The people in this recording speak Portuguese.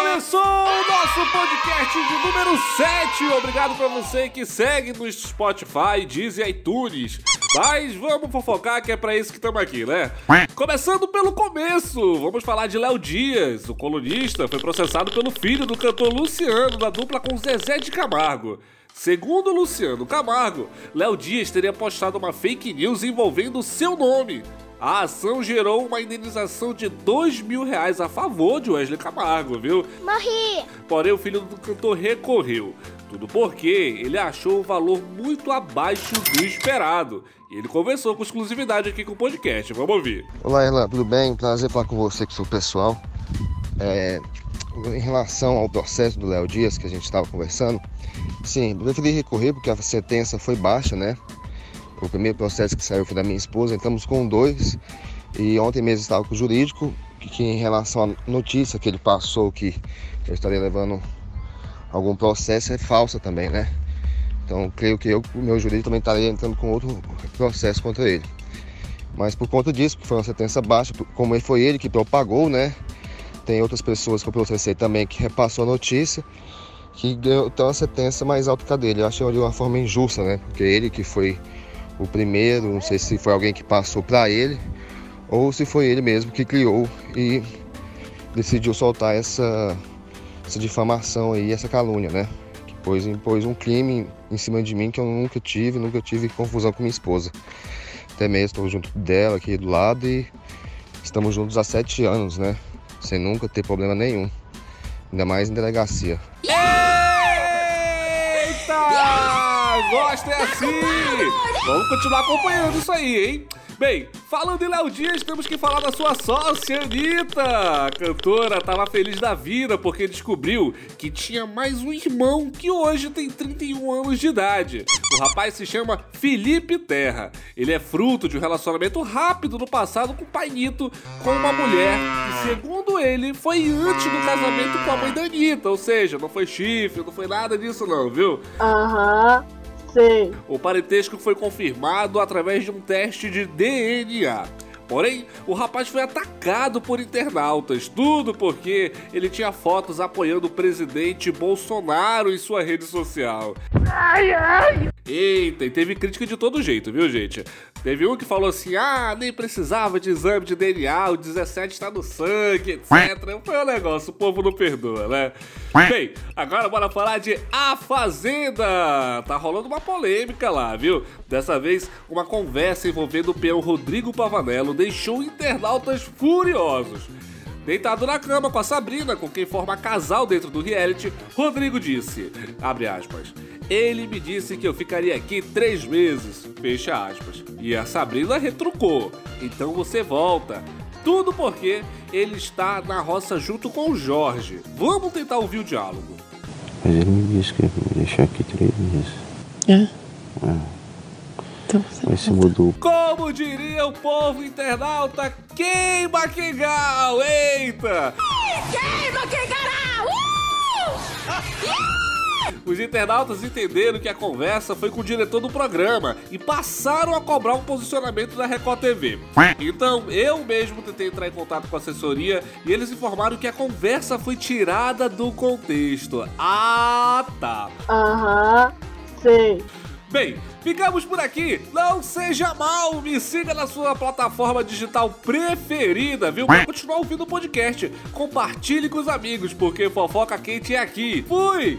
Começou o nosso podcast de número 7. Obrigado pra você que segue no Spotify, Deezer e iTunes. Mas vamos fofocar que é pra isso que estamos aqui, né? Começando pelo começo, vamos falar de Léo Dias. O colunista foi processado pelo filho do cantor Luciano, da dupla com Zezé de Camargo. Segundo Luciano Camargo, Léo Dias teria postado uma fake news envolvendo seu nome. A ação gerou uma indenização de 2 mil reais a favor de Wesley Camargo, viu? Morri! Porém, o filho do cantor recorreu. Tudo porque ele achou o valor muito abaixo do esperado. E ele conversou com exclusividade aqui com o podcast. Vamos ouvir. Olá, Erlan, tudo bem? Prazer falar com você, que sou pessoal. É, em relação ao processo do Léo Dias, que a gente estava conversando, sim, eu preferi recorrer porque a sentença foi baixa, né? O primeiro processo que saiu foi da minha esposa, entramos com dois. E ontem mesmo estava com o jurídico, que, que em relação à notícia que ele passou que eu estaria levando algum processo é falsa também, né? Então creio que eu, o meu jurídico também estaria entrando com outro processo contra ele. Mas por conta disso, que foi uma sentença baixa, como foi ele que propagou, né? Tem outras pessoas que eu processei também que repassou a notícia, que deu então, uma sentença mais alta que a dele. Eu achei de uma forma injusta, né? Porque ele que foi o primeiro, não sei se foi alguém que passou para ele ou se foi ele mesmo que criou e decidiu soltar essa, essa difamação aí, essa calúnia, né? Que pôs, impôs um crime em cima de mim que eu nunca tive, nunca tive confusão com minha esposa. Até mesmo estou junto dela aqui do lado e estamos juntos há sete anos, né? Sem nunca ter problema nenhum. Ainda mais em delegacia. Eita! Gosta é assim! Vamos continuar acompanhando isso aí, hein? Bem, falando em Léo Dias, temos que falar da sua sócia, Anitta. A cantora tava feliz da vida porque descobriu que tinha mais um irmão que hoje tem 31 anos de idade. O rapaz se chama Felipe Terra. Ele é fruto de um relacionamento rápido no passado com o pai Nito, com uma mulher que, segundo ele, foi antes do casamento com a mãe da Anitta. Ou seja, não foi chifre, não foi nada disso não, viu? Aham. Sim. O parentesco foi confirmado através de um teste de DNA. Porém, o rapaz foi atacado por internautas, tudo porque ele tinha fotos apoiando o presidente Bolsonaro em sua rede social. Ai, ai. Eita, e teve crítica de todo jeito, viu, gente? Teve um que falou assim: ah, nem precisava de exame de DNA, o 17 está no sangue, etc. Foi um negócio, o povo não perdoa, né? Bem, agora bora falar de A Fazenda. Tá rolando uma polêmica lá, viu? Dessa vez, uma conversa envolvendo o peão Rodrigo Pavanello deixou internautas furiosos. Deitado na cama com a Sabrina, com quem forma casal dentro do reality, Rodrigo disse, abre aspas, ele me disse que eu ficaria aqui três meses, fecha aspas. E a Sabrina retrucou, então você volta. Tudo porque ele está na roça junto com o Jorge. Vamos tentar ouvir o diálogo. Mas ele me disse que ia me deixar aqui três meses. É. É. Então você Mas se mudou. Como diria o povo internauta, queima Kingal! Eita! Queima quem cará! Uh! Os internautas entenderam que a conversa foi com o diretor do programa e passaram a cobrar um posicionamento da Record TV. Então, eu mesmo tentei entrar em contato com a assessoria e eles informaram que a conversa foi tirada do contexto. Ah, tá. Aham. Sim. Bem, ficamos por aqui. Não seja mal, me siga na sua plataforma digital preferida, viu? Pra continuar ouvindo o podcast. Compartilhe com os amigos, porque fofoca quente é aqui. Fui!